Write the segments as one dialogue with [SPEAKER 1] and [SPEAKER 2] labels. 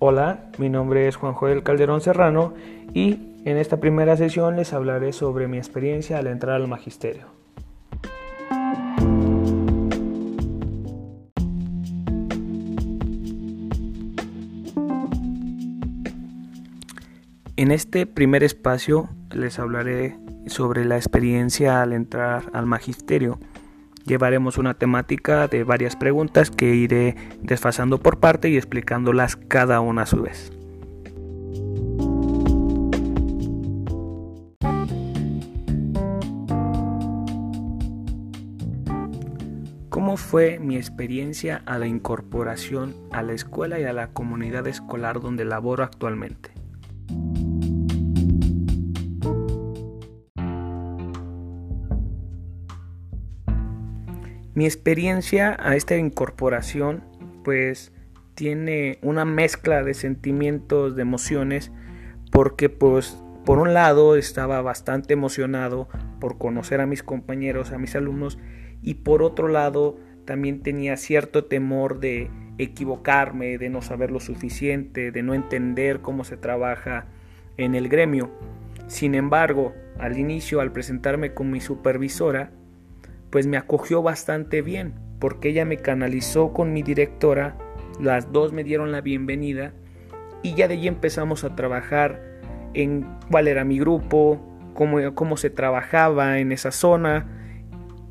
[SPEAKER 1] Hola, mi nombre es Juan Joel Calderón Serrano y en esta primera sesión les hablaré sobre mi experiencia al entrar al magisterio. En este primer espacio les hablaré sobre la experiencia al entrar al magisterio Llevaremos una temática de varias preguntas que iré desfasando por parte y explicándolas cada una a su vez. ¿Cómo fue mi experiencia a la incorporación a la escuela y a la comunidad escolar donde laboro actualmente? Mi experiencia a esta incorporación pues tiene una mezcla de sentimientos, de emociones, porque pues por un lado estaba bastante emocionado por conocer a mis compañeros, a mis alumnos, y por otro lado también tenía cierto temor de equivocarme, de no saber lo suficiente, de no entender cómo se trabaja en el gremio. Sin embargo, al inicio, al presentarme con mi supervisora, pues me acogió bastante bien, porque ella me canalizó con mi directora, las dos me dieron la bienvenida y ya de allí empezamos a trabajar en cuál era mi grupo, cómo, cómo se trabajaba en esa zona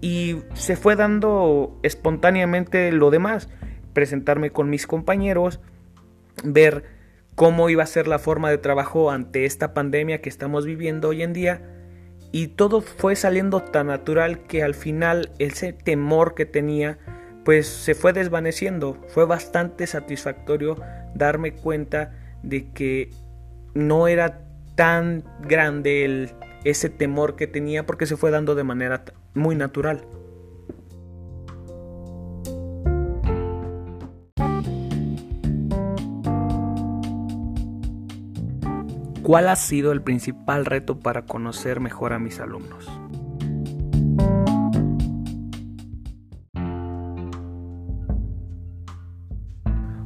[SPEAKER 1] y se fue dando espontáneamente lo demás, presentarme con mis compañeros, ver cómo iba a ser la forma de trabajo ante esta pandemia que estamos viviendo hoy en día y todo fue saliendo tan natural que al final ese temor que tenía pues se fue desvaneciendo. Fue bastante satisfactorio darme cuenta de que no era tan grande el, ese temor que tenía porque se fue dando de manera muy natural. ¿Cuál ha sido el principal reto para conocer mejor a mis alumnos?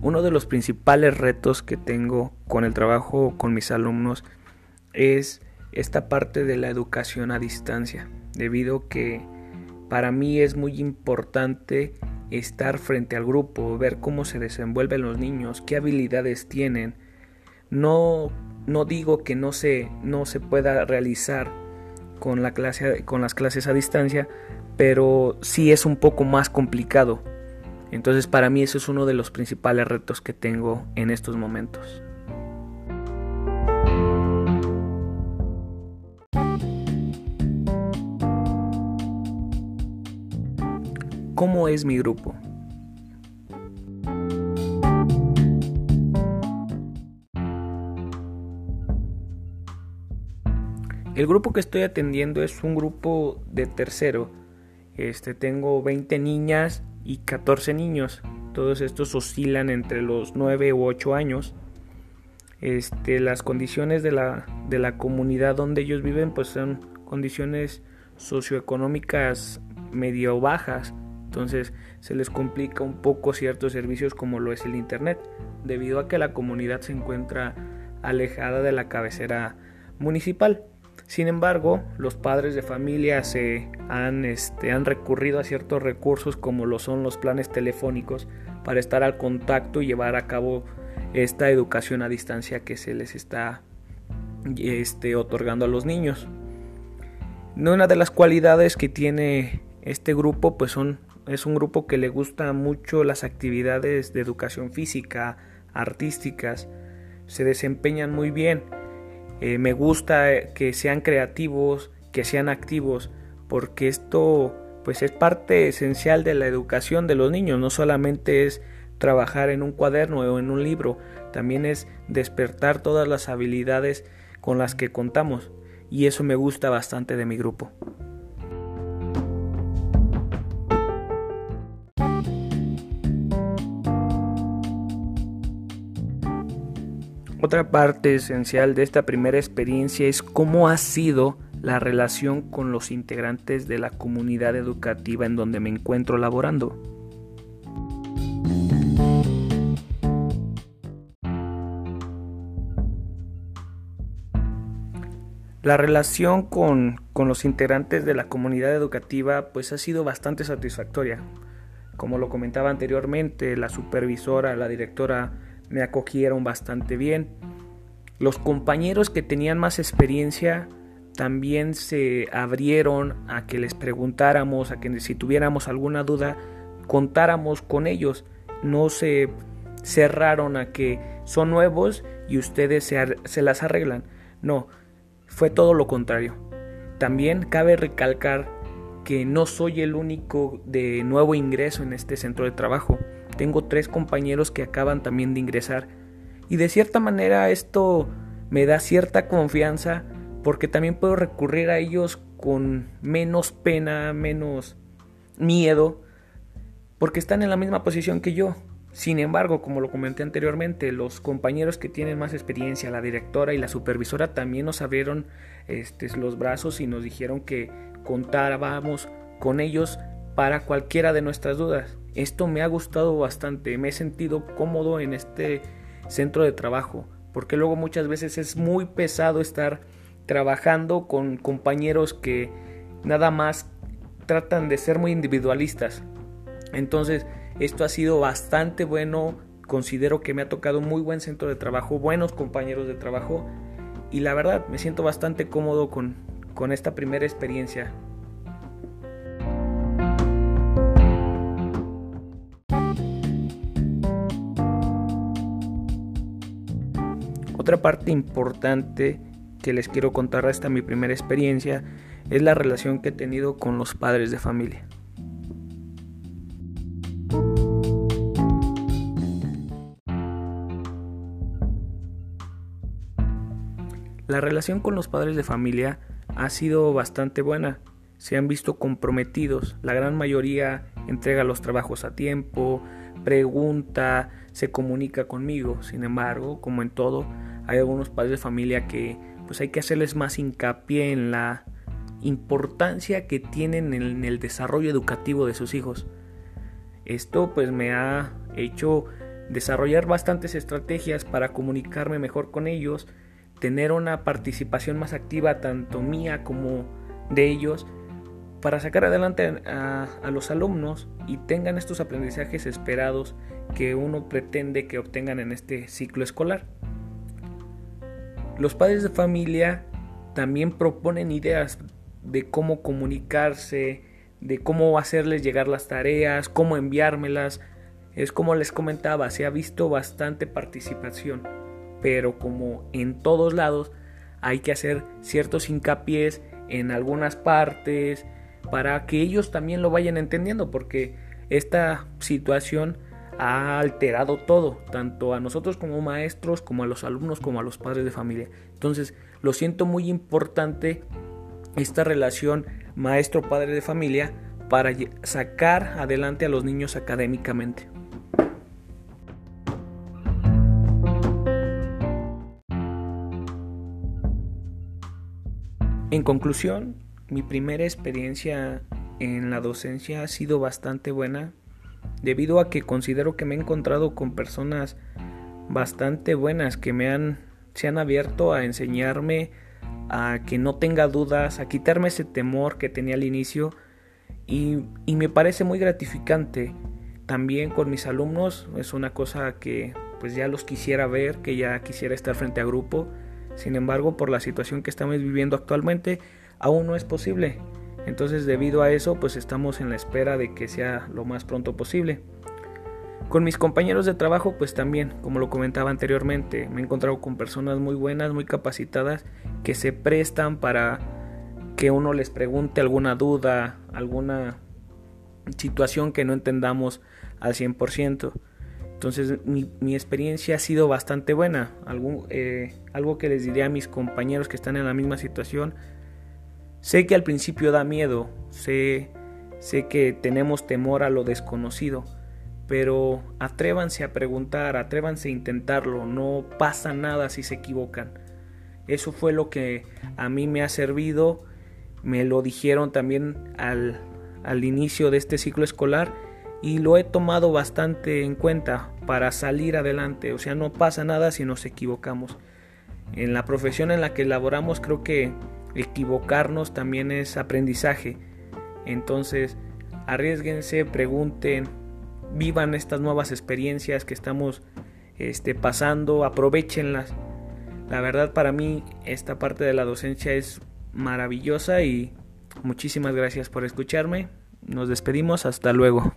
[SPEAKER 1] Uno de los principales retos que tengo con el trabajo con mis alumnos es esta parte de la educación a distancia, debido que para mí es muy importante estar frente al grupo, ver cómo se desenvuelven los niños, qué habilidades tienen, no no digo que no se, no se pueda realizar con, la clase, con las clases a distancia, pero sí es un poco más complicado. Entonces para mí eso es uno de los principales retos que tengo en estos momentos. ¿Cómo es mi grupo? El grupo que estoy atendiendo es un grupo de tercero. Este, tengo 20 niñas y 14 niños. Todos estos oscilan entre los 9 u 8 años. Este, las condiciones de la, de la comunidad donde ellos viven pues son condiciones socioeconómicas medio bajas. Entonces se les complica un poco ciertos servicios como lo es el Internet, debido a que la comunidad se encuentra alejada de la cabecera municipal. Sin embargo, los padres de familia se han, este, han recurrido a ciertos recursos como lo son los planes telefónicos para estar al contacto y llevar a cabo esta educación a distancia que se les está este, otorgando a los niños. Una de las cualidades que tiene este grupo pues son, es un grupo que le gusta mucho las actividades de educación física, artísticas, se desempeñan muy bien eh, me gusta que sean creativos, que sean activos, porque esto pues es parte esencial de la educación de los niños, no solamente es trabajar en un cuaderno o en un libro, también es despertar todas las habilidades con las que contamos y eso me gusta bastante de mi grupo. Otra parte esencial de esta primera experiencia es cómo ha sido la relación con los integrantes de la comunidad educativa en donde me encuentro laborando. La relación con, con, los integrantes de la comunidad educativa pues ha sido bastante satisfactoria. Como lo comentaba anteriormente, la supervisora, la directora me acogieron bastante bien. Los compañeros que tenían más experiencia también se abrieron a que les preguntáramos, a que si tuviéramos alguna duda, contáramos con ellos. No se cerraron a que son nuevos y ustedes se, se las arreglan. No, fue todo lo contrario. También cabe recalcar que no soy el único de nuevo ingreso en este centro de trabajo. Tengo tres compañeros que acaban también de ingresar. Y de cierta manera esto me da cierta confianza porque también puedo recurrir a ellos con menos pena, menos miedo, porque están en la misma posición que yo. Sin embargo, como lo comenté anteriormente, los compañeros que tienen más experiencia, la directora y la supervisora también nos abrieron este, los brazos y nos dijeron que contábamos con ellos para cualquiera de nuestras dudas. Esto me ha gustado bastante, me he sentido cómodo en este centro de trabajo, porque luego muchas veces es muy pesado estar trabajando con compañeros que nada más tratan de ser muy individualistas. Entonces, esto ha sido bastante bueno, considero que me ha tocado un muy buen centro de trabajo, buenos compañeros de trabajo y la verdad me siento bastante cómodo con, con esta primera experiencia. Otra parte importante que les quiero contar de esta mi primera experiencia es la relación que he tenido con los padres de familia. La relación con los padres de familia ha sido bastante buena. Se han visto comprometidos. La gran mayoría entrega los trabajos a tiempo, pregunta, se comunica conmigo. Sin embargo, como en todo, hay algunos padres de familia que pues hay que hacerles más hincapié en la importancia que tienen en el desarrollo educativo de sus hijos. Esto pues me ha hecho desarrollar bastantes estrategias para comunicarme mejor con ellos, tener una participación más activa tanto mía como de ellos para sacar adelante a, los alumnos y tengan estos aprendizajes esperados que uno pretende que obtengan en este ciclo escolar. Los padres de familia también proponen ideas de cómo comunicarse, de cómo hacerles llegar las tareas, cómo enviármelas. Es como les comentaba, se ha visto bastante participación pero como en todos lados hay que hacer ciertos hincapiés en algunas partes para que ellos también lo vayan entendiendo porque esta situación ha alterado todo, tanto a nosotros como maestros, como a los alumnos, como a los padres de familia. Entonces, lo siento muy importante esta relación maestro-padre de familia para sacar adelante a los niños académicamente. En conclusión, mi primera experiencia en la docencia ha sido bastante buena debido a que considero que me he encontrado con personas bastante buenas que me han se han abierto a enseñarme a que no tenga dudas, a quitarme ese temor que tenía al inicio y, y me parece muy gratificante. También con mis alumnos es una cosa que pues ya los quisiera ver, que ya quisiera estar frente a grupo sin embargo, por la situación que estamos viviendo actualmente, aún no es posible. Entonces, debido a eso, pues estamos en la espera de que sea lo más pronto posible. Con mis compañeros de trabajo, pues también, como lo comentaba anteriormente, me he encontrado con personas muy buenas, muy capacitadas, que se prestan para que uno les pregunte alguna duda, alguna situación que no entendamos al 100%. Entonces mi, experiencia ha sido bastante buena. Eh, algo que les diré a mis compañeros que están en la misma situación. Sé que al principio da miedo, sé, sé que tenemos temor a lo desconocido, pero atrévanse a preguntar, atrévanse a intentarlo, no pasa nada si se equivocan. Eso fue lo que a mí me ha servido, me lo dijeron también al, al inicio de este ciclo escolar y lo he tomado bastante en cuenta para salir adelante. O sea, no pasa nada si nos equivocamos. En la profesión en la que laboramos creo que equivocarnos también es aprendizaje. Entonces, arriesguense, pregunten, vivan estas nuevas experiencias que estamos este, pasando, aprovechenlas. La verdad para mí esta parte de la docencia es maravillosa y muchísimas gracias por escucharme. Nos despedimos, hasta luego.